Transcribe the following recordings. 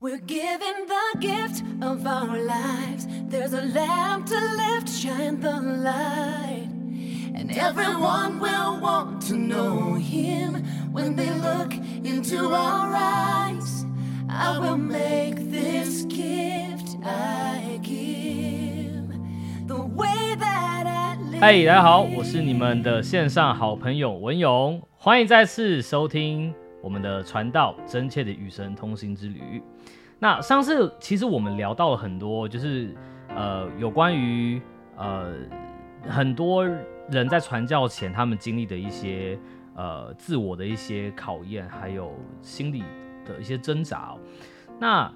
We're given the gift of our lives. There's a lamp to lift, shine the light. And everyone will want to know him when they look into our eyes. I will make this gift I give the way that I live. 嗨，大家好，我是你们的线上好朋友文勇，欢迎再次收听 我们的传道真切的与神同行之旅。那上次其实我们聊到了很多，就是呃有关于呃很多人在传教前他们经历的一些呃自我的一些考验，还有心理的一些挣扎、那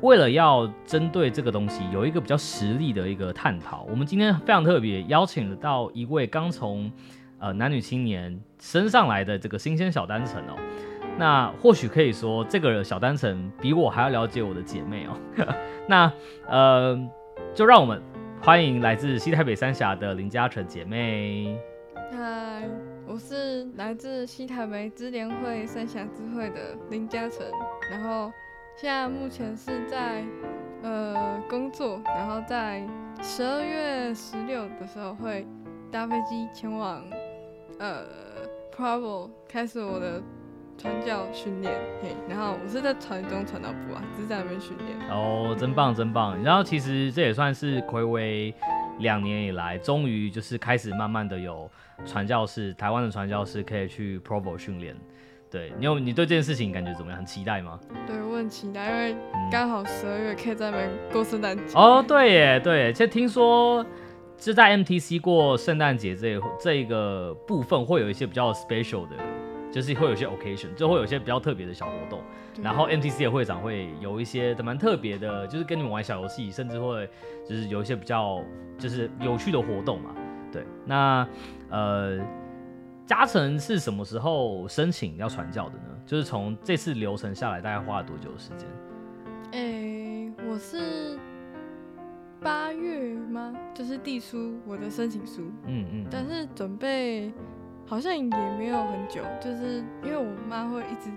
为了要针对这个东西有一个比较实力的一个探讨，我们今天非常特别邀请了到一位刚从呃男女青年升上来的这个新鲜小单程哦。那或许可以说，这个小单程比我还要了解我的姐妹哦。那呃，就让我们欢迎来自西台北三峡的林嘉诚姐妹。嗨，我是来自西台北支联会三峡支会的林嘉诚，然后现在目前是在呃工作，然后在十二月十六的时候会搭飞机前往呃 Provo 开始我的传教训练，嘿，然后我是在传中传到部啊，只是在那边训练。哦，真棒真棒！然后其实这也算是暌违两年以来，终于就是开始慢慢的有传教士，台湾的传教士可以去 Provo 训练。对你有你对这件事情感觉怎么样？很期待吗？对，我很期待，因为刚好十二月可以在那边过圣诞节。哦，对耶，对耶，其实听说就在 MTC 过圣诞节这这一个部分会有一些比较 special 的，就是会有一些 occasion，就会有一些比较特别的小活动。然后 MTC 的会长会有一些蛮特别的，就是跟你们玩小游戏，甚至会就是有一些比较就是有趣的活动嘛。对，那呃，嘉诚是什么时候申请要传教的呢？就是从这次流程下来，大概花了多久的时间？诶、我是八月吗？就是递出我的申请书，嗯嗯，但是准备好像也没有很久，就是因为我妈会一直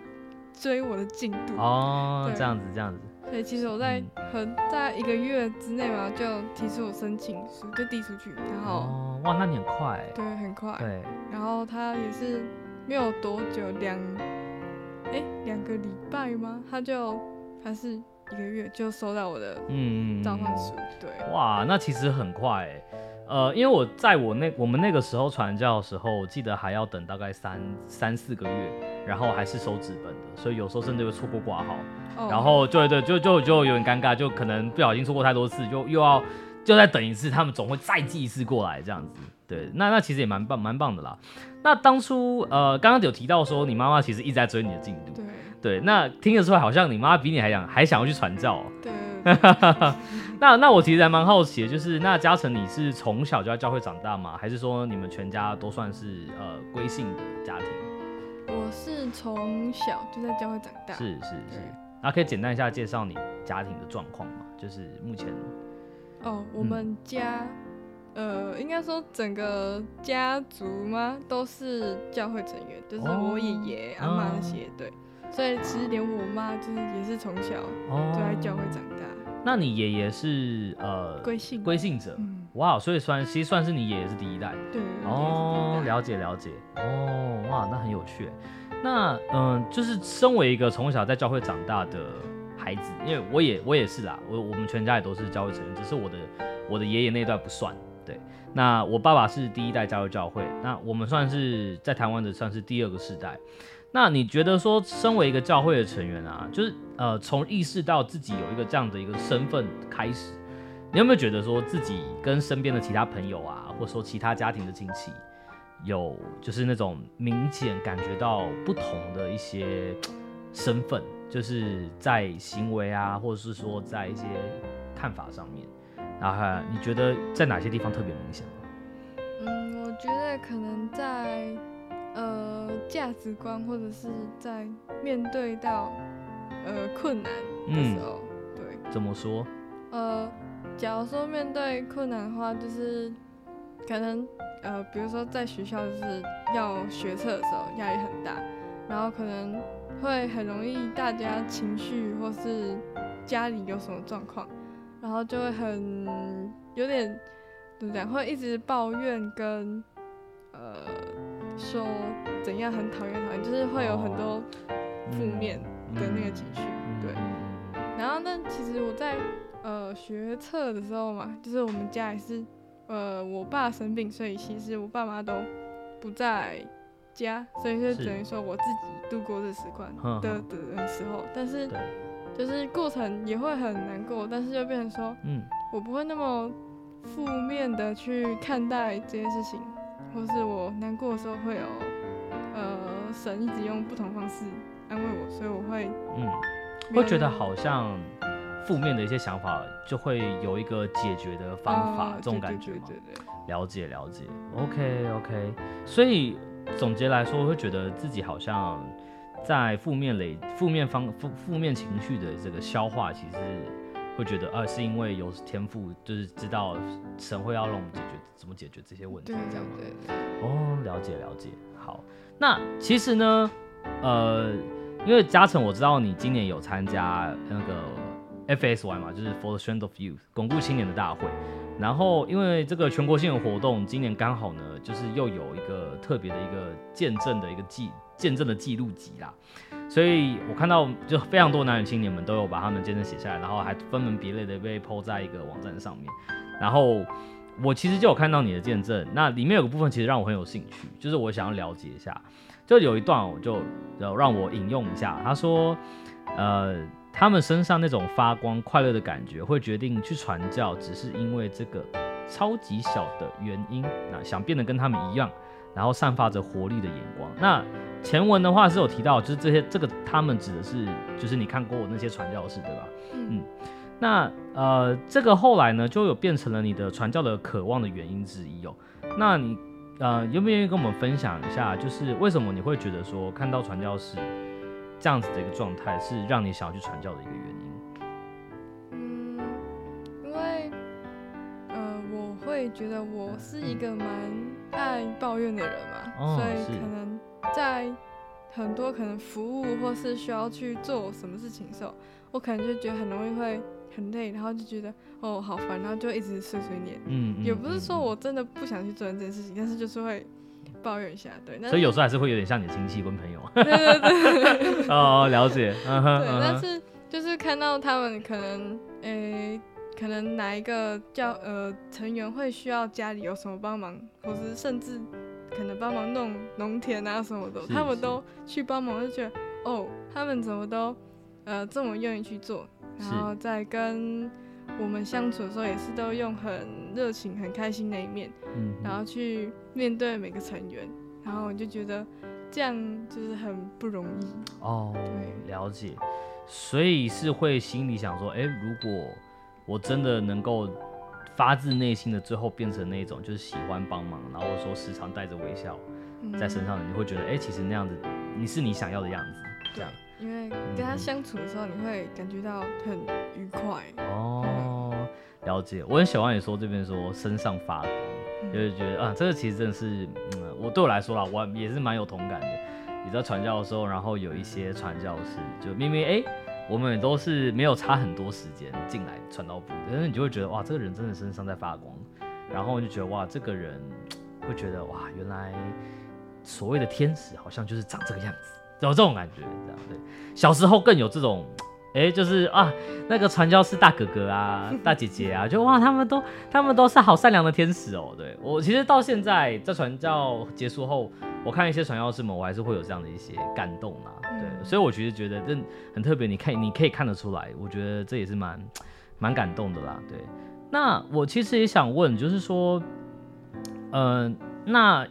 追我的进度，哦，这样子这样子。所以其实我在嗯很在一个月之内嘛，就提出我申请书就递出去，然后、哦，哇，那你很快欸。对很快，对，然后他也是没有多久两诶两个礼拜吗？他就还是一个月就收到我的嗯召唤书，对。哇，那其实很快欸呃，因为我在我那我们那个时候传教的时候，我记得还要等大概三三四个月，然后还是收纸本的，所以有时候甚至会错过挂号，哦然后对对，就就就有点尴尬，就可能不小心错过太多次，就又要就再等一次，他们总会再寄一次过来这样子。对，那那其实也蛮棒蛮棒的啦。那当初呃，刚刚有提到说你妈妈其实一直在追你的进度，对对，那听得出来好像你妈比你还想还想要去传教哦、对 那那我其实还蛮好奇的，就是那嘉诚你是从小就在教会长大吗？还是说你们全家都算是呃归信的家庭？我是从小就在教会长大，是是是对。那可以简单一下介绍你家庭的状况吗？就是目前哦，我们家、呃，应该说整个家族吗，都是教会成员，就是我爷爷、哦阿妈那些，对，所以其实连我妈就是也是从小哦。就在教会长大，那你爷爷是呃归信，归信者，嗯，哇，所以算其实算是你爷爷是第一代。对，哦，了解了解。哦，哇，那很有趣。那嗯、就是身为一个从小在教会长大的孩子，因为我也我也是啦，我我们全家也都是教会成员，只是我的我的爷爷那一代不算。对，那我爸爸是第一代加入教会，那我们算是在台湾的算是第二个世代。那你觉得说，身为一个教会的成员啊，就是呃，从意识到自己有一个这样的一个身份开始，你有没有觉得说自己跟身边的其他朋友啊，或者说其他家庭的亲戚，有就是那种明显感觉到不同的一些身份，就是在行为啊，或者是说在一些看法上面，然后你觉得在哪些地方特别明显吗？嗯，我觉得可能在呃价值观或者是在面对到呃困难的时候，对，怎么说？呃，假如说面对困难的话，就是可能呃，比如说在学校就是要学测的时候压力很大，然后可能会很容易大家情绪或是家里有什么状况，然后就会很有点怎么讲，会一直抱怨跟呃说怎样很讨厌讨厌，就是会有很多负面的那个情绪，对。然后呢，其实我在呃学测的时候嘛，就是我们家也是呃我爸生病，所以其实我爸妈都不在家，所以就等于说我自己度过这时关的的时候，但是就是过程也会很难过，但是就变成说，嗯，我不会那么负面的去看待这件事情，或是我难过的时候会有呃神一直用不同方式安慰我，所以我会嗯。会觉得好像负面的一些想法就会有一个解决的方法，这种感觉吗？了解了解，OK OK。所以总结来说，我会觉得自己好像在负面累负面方负负面情绪的这个消化，其实会觉得呃是因为有天赋，就是知道神会要让我们解决怎么解决这些问题，这样吗？哦，了解了解。好，那其实呢，呃。因为嘉诚，我知道你今年有参加那个 FSY 嘛，就是 For the Strength of Youth 巩固青年的大会。然后因为这个全国性的活动，今年刚好呢，就是又有一个特别的一个见证的一个记见证的记录集啦。所以我看到就非常多男女青年们都有把他们见证写下来，然后还分门别类的被抛在一个网站上面。然后我其实就有看到你的见证，那里面有个部分其实让我很有兴趣，就是我想要了解一下。就有一段，我就让我引用一下。他说：“呃，他们身上那种发光、快乐的感觉，会决定去传教，只是因为这个超级小的原因。那想变得跟他们一样，然后散发着活力的眼光。那前文的话是有提到，就是这些这个他们指的是，就是你看过我那些传教士，对吧？嗯。那呃，这个后来呢，就有变成了你的传教的渴望的原因之一哦。那你。呃，愿不愿意跟我们分享一下，就是为什么你会觉得说看到传教士这样子的一个状态，是让你想要去传教的一个原因？会觉得我是一个蛮爱抱怨的人嘛，所以可能在很多可能服务或是需要去做什么事情的时候，我可能就觉得很容易会。很累，然后就觉得哦好烦，然后就一直碎碎念。嗯，也不是说我真的不想去做这件事情，但是就是会抱怨一下，对。所以有时候还是会有点像你的亲戚跟朋友。对对对。哦，了解。对，但是就是看到他们可能，诶，可能哪一个叫呃成员会需要家里有什么帮忙，或是甚至可能帮忙弄农田啊什么的，他们都去帮忙，就觉得哦，他们怎么都呃这么愿意去做。然后在跟我们相处的时候，也是都用很热情、很开心的一面，嗯，然后去面对每个成员，然后我就觉得这样就是很不容易哦。对，了解，所以是会心里想说，哎，如果我真的能够发自内心的最后变成那种就是喜欢帮忙，然后说时常带着微笑在身上，你会觉得，哎，其实那样子你是你想要的样子，这样。因为跟他相处的时候，你会感觉到很愉快哦。了解，我很喜欢你说这边说身上发光，就是觉得啊，这个其实真的是，嗯，我对我来说啦，我也是蛮有同感的。你知道传教的时候，然后有一些传教士，就明明哎，我们也都是没有差很多时间进来传道部，但是你就会觉得哇，这个人真的身上在发光，然后就觉得哇，这个人会觉得哇，原来所谓的天使好像就是长这个样子。有这种感觉，这样对。小时候更有这种，哎，就是啊，那个传教士大哥哥啊、大姐姐啊，就哇，他们都他们都是好善良的天使哦。对我其实到现在在传教结束后，我看一些传教士们，我还是会有这样的一些感动啊。对，所以我其实觉得这很特别，你看你可以看得出来，我觉得这也是蛮蛮感动的啦。对，那我其实也想问，就是说，嗯，那。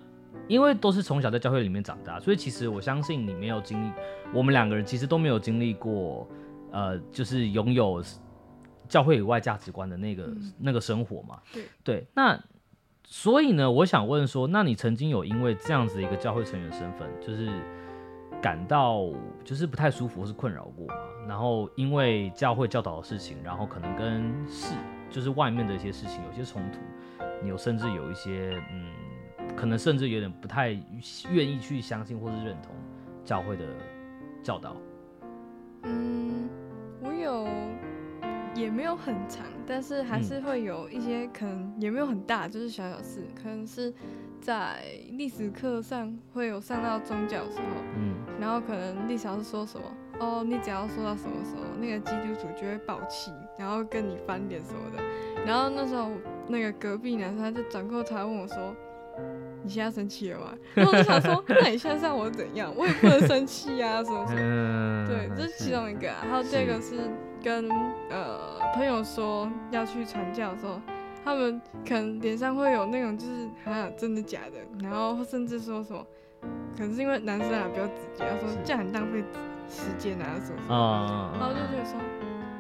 因为都是从小在教会里面长大，所以其实我相信你没有经历，我们两个人其实都没有经历过，呃，就是拥有教会以外价值观的那个那个生活嘛。对对，那所以呢，我想问说，那你曾经有因为这样子一个教会成员身份，就是感到就是不太舒服或是困扰过吗？然后因为教会教导的事情，然后可能跟事就是外面的一些事情有些冲突，你有甚至有一些嗯。可能甚至有点不太愿意去相信或是认同教会的教导？嗯，我有，也没有很长，但是还嗯是会有一些可能也没有很大，就是小小事，可能是在历史课上会有上到宗教的时候，嗯然后可能历史老师说什么，哦，你只要说到什么时候，那个基督徒就会爆气，然后跟你翻脸什么的。然后那时候那个隔壁男生他就转过头来问我说：“你现在生气了吗？”然后我就想说：“那你现在让我怎样？我也不能生气啊，什么什么。”嗯，对，这是其中一个、啊。还有第二个是跟呃朋友说要去传教的时候，他们可能脸上会有那种就是啊真的假的，然后甚至说什么，可能是因为男生啊比较直接，他说这样很浪费时间啊什么什么，啊，然后就觉得说，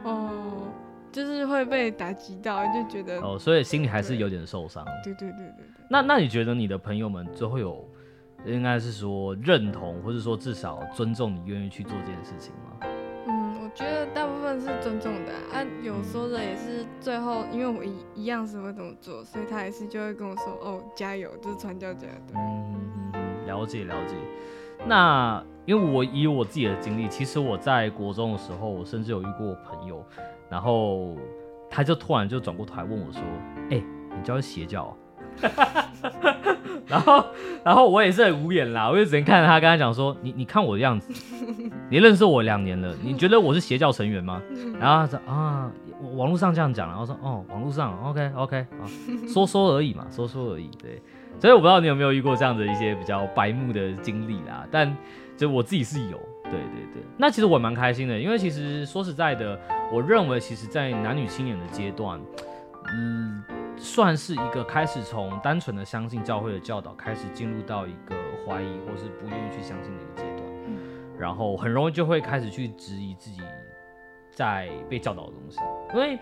哦，就是会被打击到，就觉得，哦，所以心里还是有点受伤。对对对对对。那那你觉得你的朋友们最后有，应该是说认同，或者说至少尊重你愿意去做这件事情吗？觉得大部分是尊重的啊，啊有说的也是最后，因为我一一样是会这么做，所以他也是就会跟我说，哦，加油，就是传教家的。嗯嗯嗯，了解了解。那因为我以我自己的经历，其实我在国中的时候，我甚至有遇过朋友，然后他就突然就转过头来问我说：“哎、你教邪教、啊？” 然后，然后我也是很无言啦，我就只能看着他，跟他讲说：“你你看我的样子，你认识我两年了，你觉得我是邪教成员吗？”然后他说：“啊，我网络上这样讲。”然后说：“哦，网络上，OK OK 啊，说说而已嘛，说说而已。”对，所以我不知道你有没有遇过这样的一些比较白目的经历啦，但就我自己是有。对对对，那其实我蛮开心的，因为其实说实在的，我认为其实，在男女青年的阶段，嗯，算是一个开始从单纯的相信教会的教导，开始进入到一个怀疑或是不愿意去相信的一个阶段，嗯然后很容易就会开始去质疑自己在被教导的东西，因为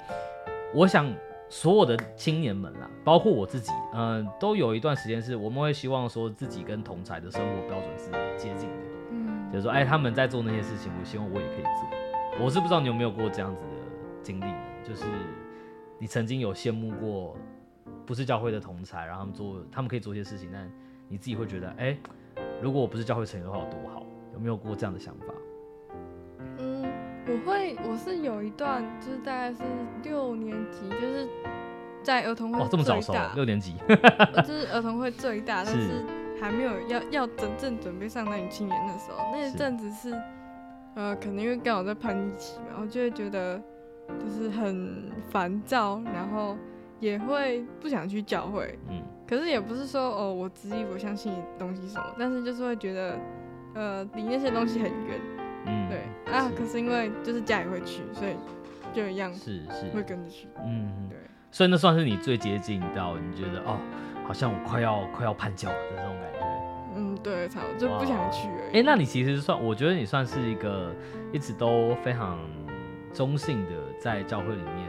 我想所有的青年们啦，包括我自己，嗯、都有一段时间是我们会希望说自己跟同才的生活标准是接近的。嗯，就是说，哎，他们在做那些事情，我希望我也可以做。我是不知道你有没有过这样子的经历呢？就是你曾经有羡慕过不是教会的同才，然后他们做，他们可以做一些事情，但你自己会觉得，哎，如果我不是教会成员的话，有多好？有没有过这样的想法？嗯，我会，我是有一段，就是大概是六年级，就是在儿童会哇，这么早熟六年级，呃 就是儿童会最大，但是是还没有要要真正准备上男女青年的时候，那一阵子是，呃，可能因为刚好在叛逆期嘛，我就会觉得就是很烦躁，然后也会不想去教会，嗯，可是也不是说哦我执意我相信的东西什么，但是就是会觉得，呃，离那些东西很远，嗯，对。啊，可是因为就是家里会去，所以就一样是是，会跟着去，嗯，对。所以那算是你最接近到你觉得哦，好像我快要快要叛教的这种感觉。嗯，对，差不多就不想去而已。哎、那你其实算，我觉得你算是一个一直都非常中性的在教会里面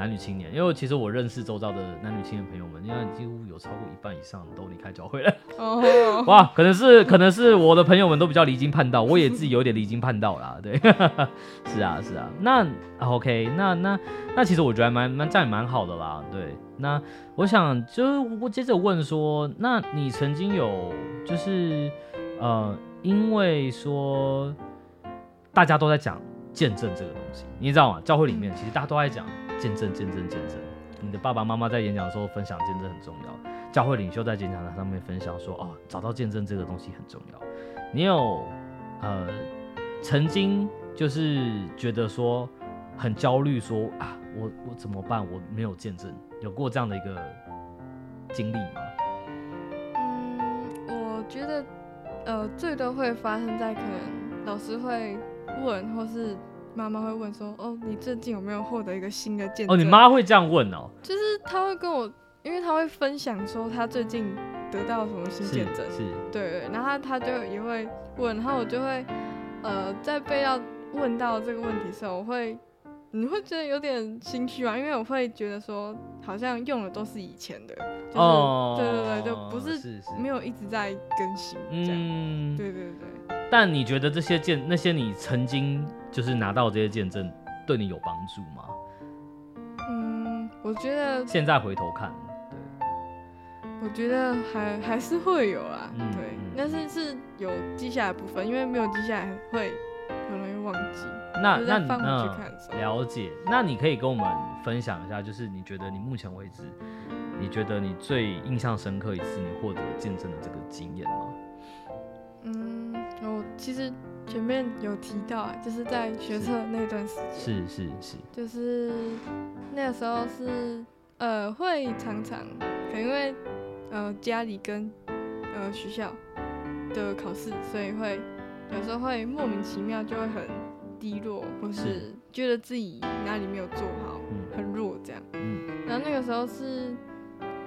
男女青年，因为其实我认识周遭的男女青年朋友们，因为几乎有超过一半以上都离开教会了。哦，哇，可能是可能是我的朋友们都比较离经叛道，我也自己有点离经叛道啦。对，是啊是啊。那啊 OK，那那那其实我觉得还蛮蛮这样也蛮好的啦。对，那我想就是我接着问说，那你曾经有就是呃，因为说大家都在讲见证这个东西，你知道吗？教会里面其实大家都在讲见证见证见证。你的爸爸妈妈在演讲的时候分享见证很重要。教会领袖在演讲台上面分享说：“哦，找到见证这个东西很重要。”你有呃曾经就是觉得说很焦虑说啊，我我怎么办？我没有见证，有过这样的一个经历吗？嗯，我觉得呃最多会发生在可能老师会问，或是妈妈会问说，哦，你最近有没有获得一个新的见证？哦，你妈会这样问哦？就是她会跟我，因为她会分享说她最近得到什么新见证，是，对对，然后她她就也会问，然后我就会呃在被要问到这个问题的时候，我会。你会觉得有点心虚啊？因为我会觉得说，好像用的都是以前的，就是、哦，对对对，就不是没有一直在更新这样。嗯，对对对，但你觉得这些见那些你曾经就是拿到这些见证，对你有帮助吗？嗯，我觉得现在回头看，对，我觉得还还是会有啊，嗯对，嗯但是是有记下来部分，因为没有记下来会很容易忘记。那那了解，那你可以跟我们分享一下，就是你觉得你目前为止，你觉得你最印象深刻一次你获得见证的这个经验吗？嗯，我其实前面有提到啊，就是在学测那段时间，是是是，就是那个时候是呃会常常可能因为呃家里跟呃学校的考试，所以会有时候会莫名其妙就会很低落，或是是。觉得自己哪里没有做好，嗯。很弱这样。嗯。然后那个时候是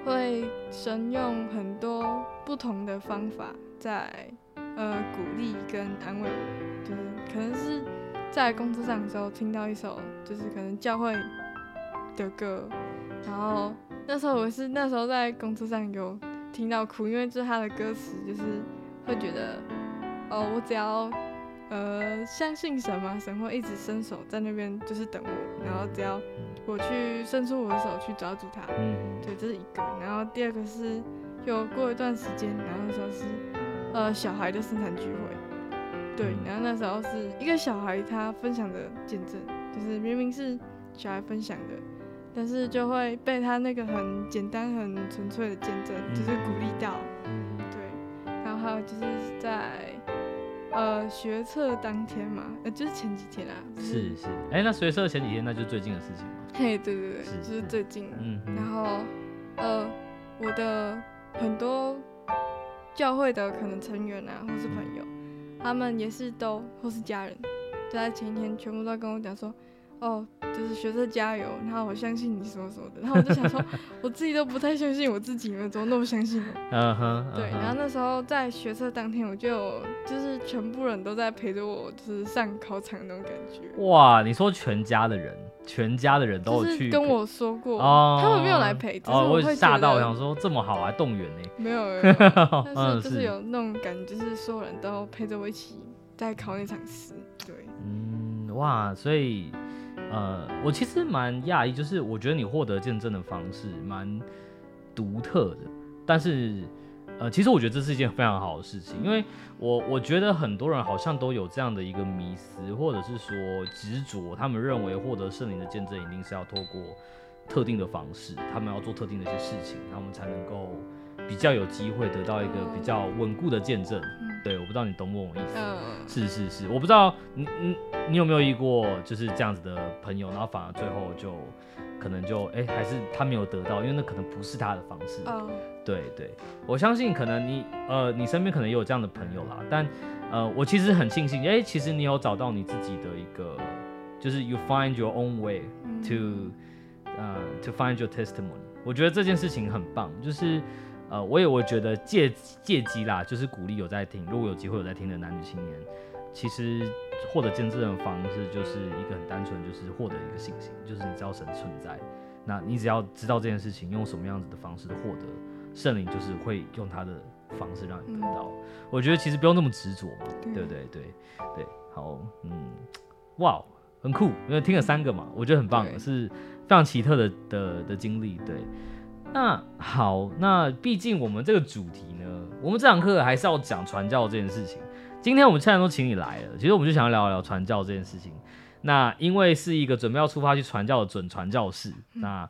会神用很多不同的方法在呃鼓励跟安慰我，就是可能是在工作上的时候听到一首就是可能教会的歌，然后那时候我是那时候在工作上有听到哭，因为就是他的歌词就是会觉得哦，我只要呃相信神嘛，神会一直伸手在那边就是等我，然后只要我去伸出我的手去抓住他，嗯。对，这是一个。然后第二个是，有过一段时间，然后那时候是呃小孩的生产聚会，对嗯，然后那时候是一个小孩他分享的见证，就是明明是小孩分享的，但是就会被他那个很简单、很纯粹的见证，就是鼓励到，嗯对。然后还有就是在呃学测当天嘛，呃就是前几天啊，是是是，哎、那学测前几天那就是最近的事情嘛？嘿，对对对，是就是是最近的。嗯然后，呃，我的很多教会的可能成员啊，或是朋友，他们也是都或是家人，就在前一天全部都跟我讲说，哦，就是学测加油，然后我相信你什么什么的，然后我就想说，我自己都不太相信我自己，你们怎么那么相信我？嗯哼，对，然后那时候在学车当天，我就有就是全部人都在陪着我，就是上考场那种感觉。哇，你说全家的人，全家的人都有去就是跟我说过，哦，他们没有来陪，只是哦，我会觉吓到，我想说这么好还动员呢，没有，没有 但嗯是就是有那种感觉，就是所有人都陪着我一起在考那场试。对，嗯，哇，所以呃，我其实蛮讶异，就是我觉得你获得见证的方式蛮独特的，但是呃，其实我觉得这是一件非常好的事情，因为我我觉得很多人好像都有这样的一个迷思，或者是说执着，他们认为获得圣灵的见证一定是要透过特定的方式，他们要做特定的一些事情，他们才能够比较有机会得到一个比较稳固的见证。嗯对，我不知道你懂不懂我意思。嗯，是是是，我不知道你你你有没有遇过就是这样子的朋友，然后反而最后就可能就哎、还是他没有得到，因为那可能不是他的方式。哦，对对，我相信可能你呃你身边可能也有这样的朋友啦，但呃我其实很庆幸，哎、其实你有找到你自己的一个，就是 you find your own way 嗯 to 呃 to find your testimony，我觉得这件事情很棒，就是呃我也我觉得借借机啦，就是鼓励有在听，如果有机会有在听的男女青年，其实获得见证的方式就是一个很单纯，就是获得一个信心，就是你知道神存在，那你只要知道这件事情用什么样子的方式获得，圣灵就是会用他的方式让你得到。我觉得其实不用那么执着嘛，对对不对？对对，好，嗯，哇，很酷，因为听了三个嘛，我觉得很棒，是非常奇特的的的经历。对，那好，那毕竟我们这个主题呢，我们这堂课还是要讲传教这件事情。今天我们既然都请你来了，其实我们就想要聊一聊传教这件事情。那因为是一个准备要出发去传教的准传教士，那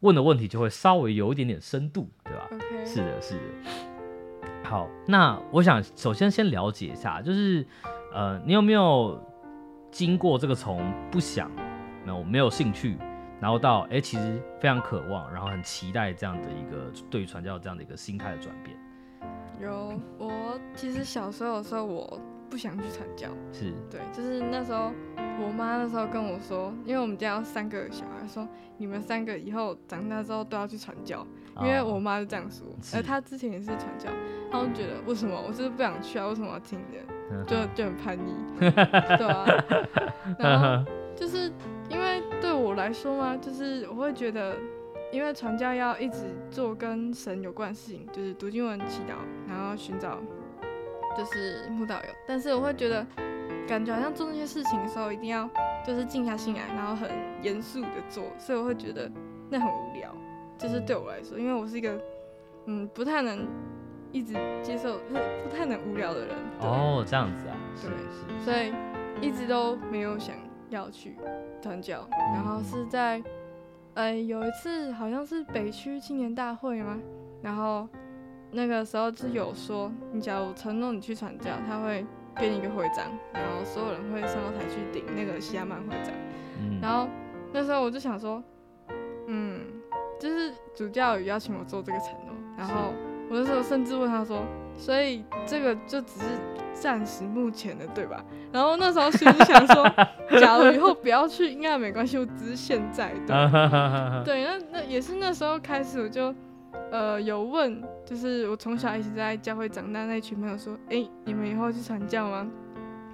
问的问题就会稍微有一点点深度，对吧是的，是的。好，那我想首先先了解一下，就是呃，你有没有经过这个从不想，那我没有兴趣，然后到哎、诶其实非常渴望，然后很期待这样的一个对于传教这样的一个心态的转变？有我其实小时候的时候，我不想去传教，是，对，就是那时候我妈那时候跟我说，因为我们家有三个小孩，说你们三个以后长大之后都要去传教，因为我哦妈就这样说，是。而她之前也是传教，然后我觉得为什么我就是不想去啊，为什么要听人，嗯就 就很叛逆，对啊，然后就是我来说嘛，就是我会觉得，因为传教要一直做跟神有关的事情，就是读经文、祈祷，然后寻找就是慕道友。但是我会觉得，感觉好像做那些事情的时候，一定要就是静下心来，然后很严肃的做，所以我会觉得那很无聊。就是对我来说，因为我是一个嗯不太能一直接受，不不太能无聊的人。哦，这样子啊，对，所以一直都没有想要去传教。然后是在，呃，有一次好像是北区青年大会吗，然后那个时候就有说，你假如承诺你去传教，他会给你一个徽章，然后所有人会上到台去顶那个西亚曼徽章。嗯然后那时候我就想说，嗯，就是主教有邀请我做这个承诺，然后我那时候甚至问他说，所以这个就只是暂时目前的，对吧？然后那时候心里想说，假如以后不要去，应该没关系，我只是现在对。对，那那也是那时候开始，我就呃有问，就是我从小一起在教会长大那一群朋友说，哎、你们以后去传教吗？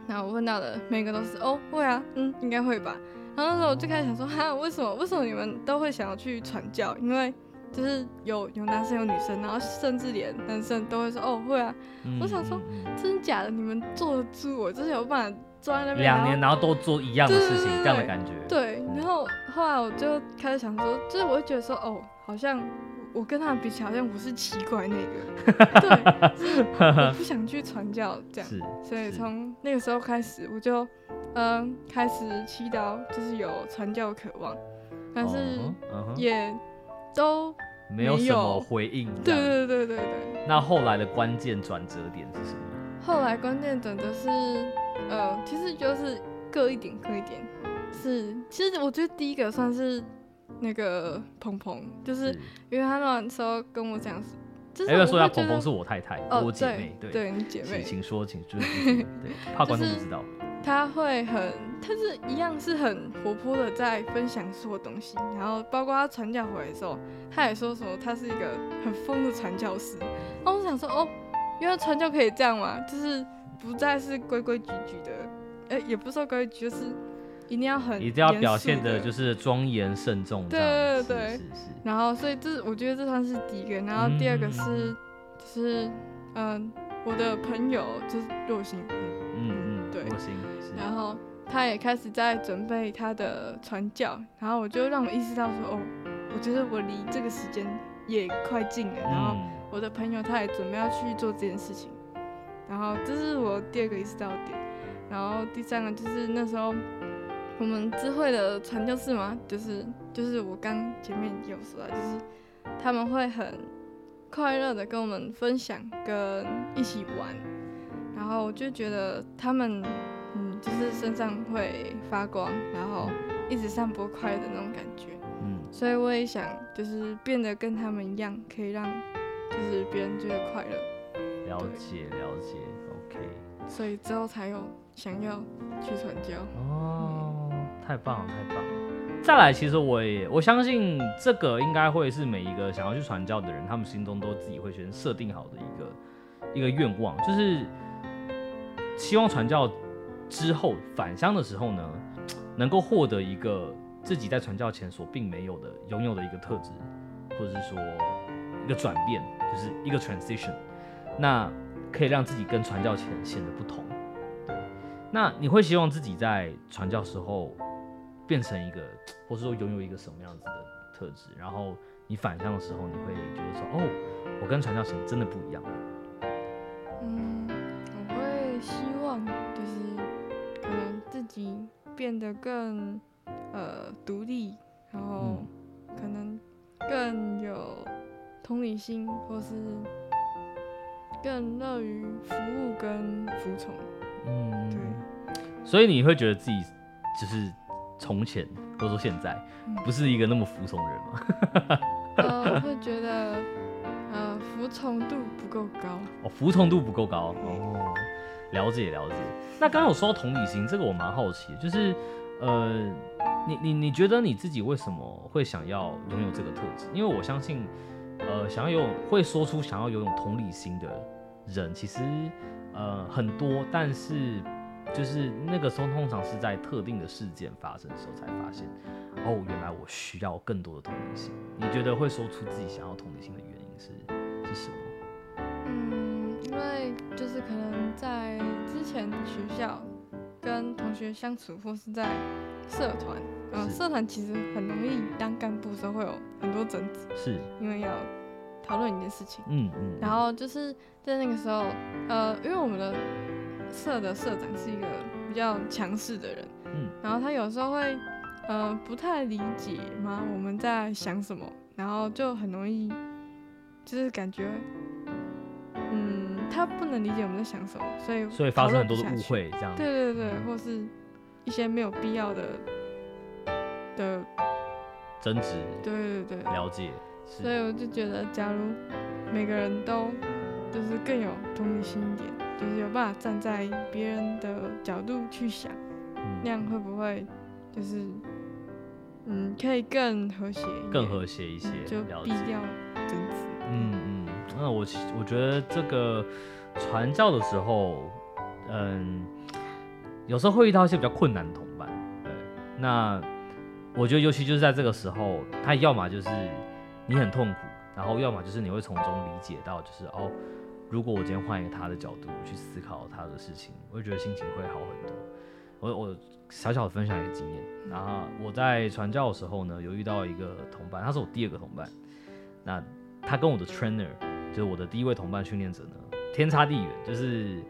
然后我问到的每个都是哦会啊，嗯应该会吧。然后那时候我就开始想说，哈，为什么为什么你们都会想要去传教？因为就是有有男生有女生，然后甚至连男生都会说哦会啊，嗯我想说真的假的？你们坐得住？我？就是有办法坐在那边两年，然后都做一样的事情，对对对这样的感觉。对，然后后来我就开始想说，就是我会觉得说，哦，好像我跟他们比起来，好像我是奇怪那个，对，就是我不想去传教这样，是，所以从那个时候开始，我就嗯、开始祈祷，就是有传教渴望，但是也都没有什么回应。这对样对对对对。那后来的关键转折点是什么？后来关键转折是，呃，其实就是各一点各一点。是，其实我觉得第一个算是那个鹏鹏，就是因为他那时候跟我讲，就是说一下，我会觉得鹏鹏是我太太，哦我姐妹，对对，你姐妹，请请说，请就是继续对，怕观众不知道。他会很，他是一样是很活泼的在分享所有东西，然后包括他传教回来的时候，他也说什么他是一个很疯的传教士，然后我想说哦，原来传教可以这样嘛，就是不再是规规矩矩的，哎、也不是说规矩，就是一定要很一定要表现的就是庄严慎重这对，对对。是是是，然后，所以这我觉得这算是第一个，然后第二个是，嗯。就是嗯、我的朋友就是若星，嗯嗯，对。然后他也开始在准备他的传教，然后我就让我意识到说，哦，我觉得我离这个时间也快近了，然后嗯我的朋友他也准备要去做这件事情，然后这是我第二个意识到的点，然后第三个就是那时候我们智慧的传教士嘛，就是就是我刚前面有说到，就是他们会很快乐的跟我们分享，跟一起玩，然后我就觉得他们嗯就是身上会发光，然后一直散播快乐的那种感觉。嗯所以我也想，就是变得跟他们一样，可以让就是别人觉得快乐，了解了解，OK，所以之后才有想要去传教。哦，太棒了太棒了。再来，其实我也我相信这个应该会是每一个想要去传教的人，他们心中都自己会先设定好的一个一个愿望，就是希望传教之后返乡的时候呢，能够获得一个自己在传教前所并没有的拥有的一个特质，或者是说一个转变，就是一个 transition，那可以让自己跟传教前显得不同。对，那你会希望自己在传教时候变成一个，或是说拥有一个什么样子的特质？然后你返乡的时候，你会觉得说，哦，我跟传教前真的不一样。变得更呃独立，然后可能更有同理心，或是更乐于服务跟服从。嗯，对。所以你会觉得自己就是从前或者说现在嗯不是一个那么服从的人吗？呃，我会觉得呃服从度不够高。哦，服从度不够高哦，了解了解。那刚刚有说到同理心，这个我蛮好奇，就是呃，你你你觉得你自己为什么会想要拥有这个特质？因为我相信，呃，想要有会说出想要拥有同理心的人，其实呃很多，但是就是那个时候通常是在特定的事件发生的时候才发现，哦，原来我需要更多的同理心。你觉得会说出自己想要同理心的原因是是什么？嗯，因为就是可能在之前学校跟同学相处，或是在社团，呃、社团其实很容易当干部的时候会有很多争执，是，因为要讨论一件事情，嗯嗯，然后就是在那个时候，呃，因为我们的社的社长是一个比较强势的人，嗯。然后他有时候会呃不太理解嘛我们在想什么，然后就很容易就是感觉，嗯，他不能理解我们在想什么，所以所以发生很多的误。会，这样对对对，或是一些没有必要的的，争执对对对，了解，所以我就觉得，假如每个人都就是更有同理心一点，就是有办法站在别人的角度去想，那嗯样会不会就是嗯可以更和谐更和谐一些嗯，就。避掉争执。嗯嗯，那我我觉得这个传教的时候，嗯，有时候会遇到一些比较困难的同伴，对，那我觉得尤其就是在这个时候，他要么就是你很痛苦，然后要么就是你会从中理解到，就是哦，如果我今天换一个他的角度去思考他的事情，我会觉得心情会好很多。我我小小的分享一个经验，然后我在传教的时候呢，有遇到一个同伴，他是我第二个同伴，那他跟我的 trainer，就是我的第一位同伴训练者呢，天差地远，就是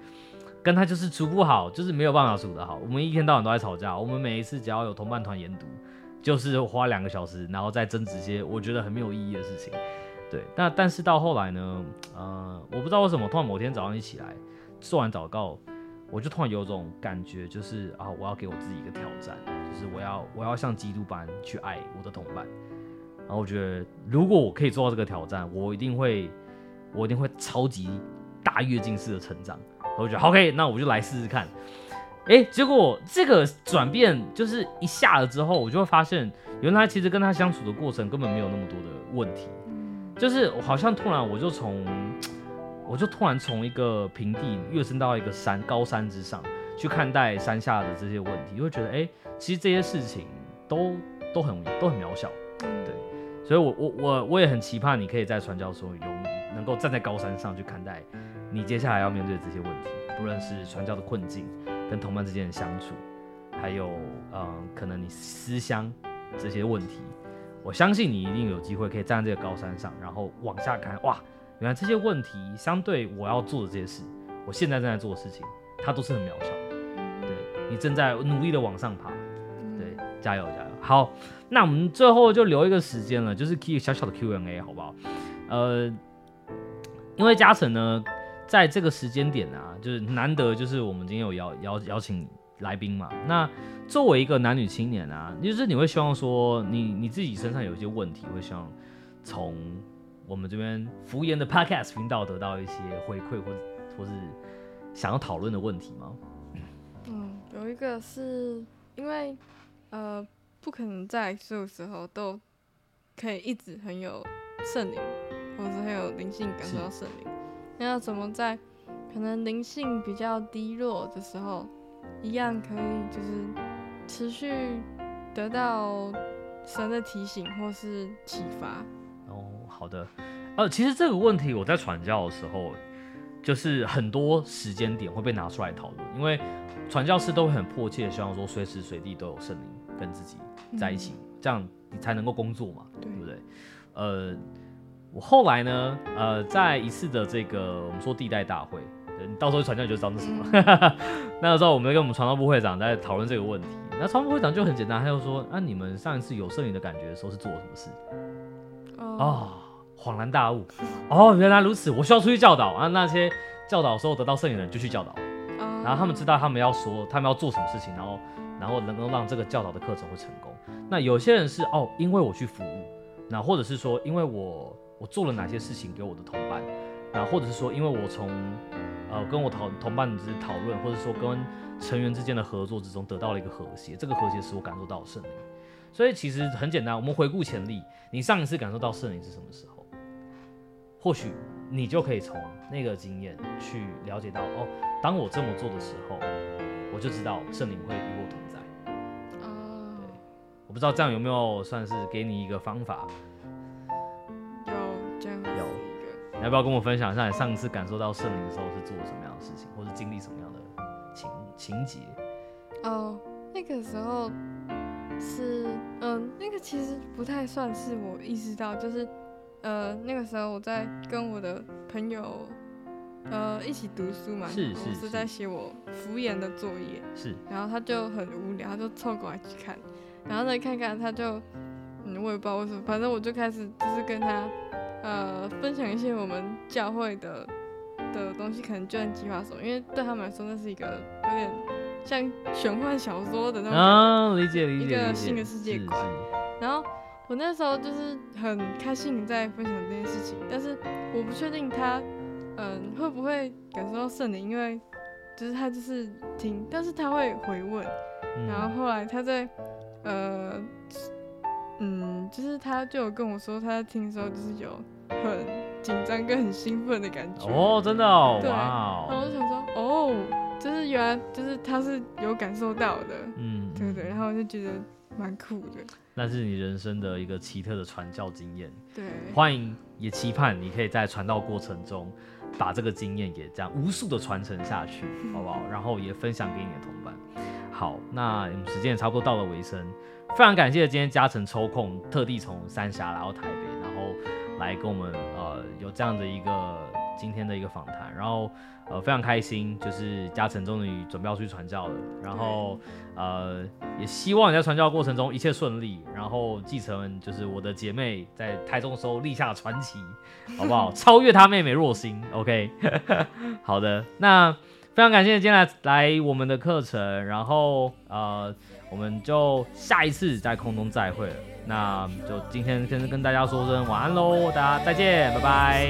跟他就是处不好，就是没有办法处得好。我们一天到晚都在吵架，我们每一次只要有同伴团研读，就是花两个小时，然后再争执些我觉得很没有意义的事情。对，那但是到后来呢，呃，我不知道为什么，突然某天早上一起来做完祷告，我就突然有种感觉，就是啊，我要给我自己一个挑战，就是我要我要像基督般去爱我的同伴。然后我觉得，如果我可以做到这个挑战，我一定会，我一定会超级大跃进式的成长。我觉得 OK，那我就来试试看。哎，结果这个转变就是一下了之后，我就会发现，原来其实跟他相处的过程根本没有那么多的问题。嗯就是好像突然我就从，我就突然从一个平地跃升到一个山高山之上，去看待山下的这些问题，就会觉得，哎、其实这些事情都都很都很渺小。嗯对所以我我我我也很期盼你可以在传教的时候有能够站在高山上去看待你接下来要面对的这些问题，不论是传教的困境、跟同伴之间的相处，还有嗯可能你思乡这些问题，我相信你一定有机会可以站在这个高山上，然后往下看，哇，原来这些问题相对我要做的这些事，我现在正在做的事情，它都是很渺小的。对你正在努力的往上爬，嗯对，加油加油！好，那我们最后就留一个时间了，就是 Q 小小的 Q&A 好不好？呃，因为嘉诚呢，在这个时间点啊，就是难得，就是我们今天有邀邀邀请来宾嘛。那作为一个男女青年啊，就是你会希望说你你自己身上有一些问题，会希望从我们这边福言的 Podcast 频道得到一些回馈，或或是想要讨论的问题吗？嗯，有一个是因为呃，不可能在所有时候都可以一直很有圣灵，或者是很有灵性感受到圣灵。那要怎么在可能灵性比较低落的时候，一样可以就是持续得到神的提醒或是启发？哦，好的。呃，其实这个问题我在传教的时候，就是很多时间点会被拿出来讨论，因为传教士都会很迫切的希望说，随时随地都有圣灵跟自己在一起，这样你才能够工作嘛，对对不对？呃，我后来呢，呃，在一次的这个我们说地带大会，呃你到时候传教你就知道那是什么。那个时候我们跟我们传道部会长在讨论这个问题，那传道部会长就很简单，他就说，啊，你们上一次有圣灵的感觉的时候是做了什么事？哦，哦，恍然大悟，哦，原来如此，我需要出去教导啊。那些教导的时候得到圣灵的人就去教导，哦然后他们知道他们要说，他们要做什么事情，然后然后能够让这个教导的课程会成功。那有些人是哦，因为我去服务，那或者是说因为我我做了哪些事情给我的同伴，那或者是说因为我从呃跟我同同伴之讨论，或者说跟成员之间的合作之中得到了一个和谐，这个和谐使我感受到了圣灵。所以其实很简单，我们回顾潜力，你上一次感受到圣灵是什么时候？或许你就可以从那个经验去了解到，哦，当我这么做的时候，我就知道圣灵会与我同在。哦，我不知道这样有没有算是给你一个方法？你要不要跟我分享一下你上一次感受到圣灵的时候是做了什么样的事情，或是经历什么样的情情节？哦，那个时候是，嗯，那个其实不太算是我意识到，就是呃那个时候我在跟我的朋友呃一起读书嘛，是是是在写我敷衍的作业，是然后他就很无聊，他就凑过来去看，然后再看看他就嗯我也不知道为什么，反正我就开始就是跟他呃分享一些我们教会的的东西，可能救援计划什么，因为对他们来说那是一个有点像玄幻小说的那种感觉。啊，理解理一解一，个新的世界观。然后我那时候就是很开心在分享这件事情，但是我不确定他，嗯，会不会感受到圣灵，因为就是他就是听，但是他会回问，然后嗯后来他在，呃，嗯，就是他就有跟我说，他在听的时候就是有很紧张跟很兴奋的感觉。哦，真的哦，对哇然后我哦，就想说，哦，就是原来就是他是有感受到的，嗯，对对，嗯然后我就觉得蛮酷的，那是你人生的一个奇特的传教经验。对。欢迎，也期盼你可以在传道过程中，把这个经验也这样无数的传承下去，好不好？然后也分享给你的同伴。好，那我们时间也差不多到了尾声，非常感谢今天嘉诚抽空特地从三峡来到台北，然后来跟我们呃有这样的一个今天的一个访谈，然后呃非常开心，就是嘉诚终于准备要去传教了，然后呃也希望你在传教过程中一切顺利，然后继承就是我的姐妹在台中的时候立下的传奇，好不好？超越她妹妹若心，OK，好的，那非常感谢今天来来我们的课程，然后呃我们就下一次在空中再会了。那就今天先跟大家说声晚安喽，大家再见，拜拜。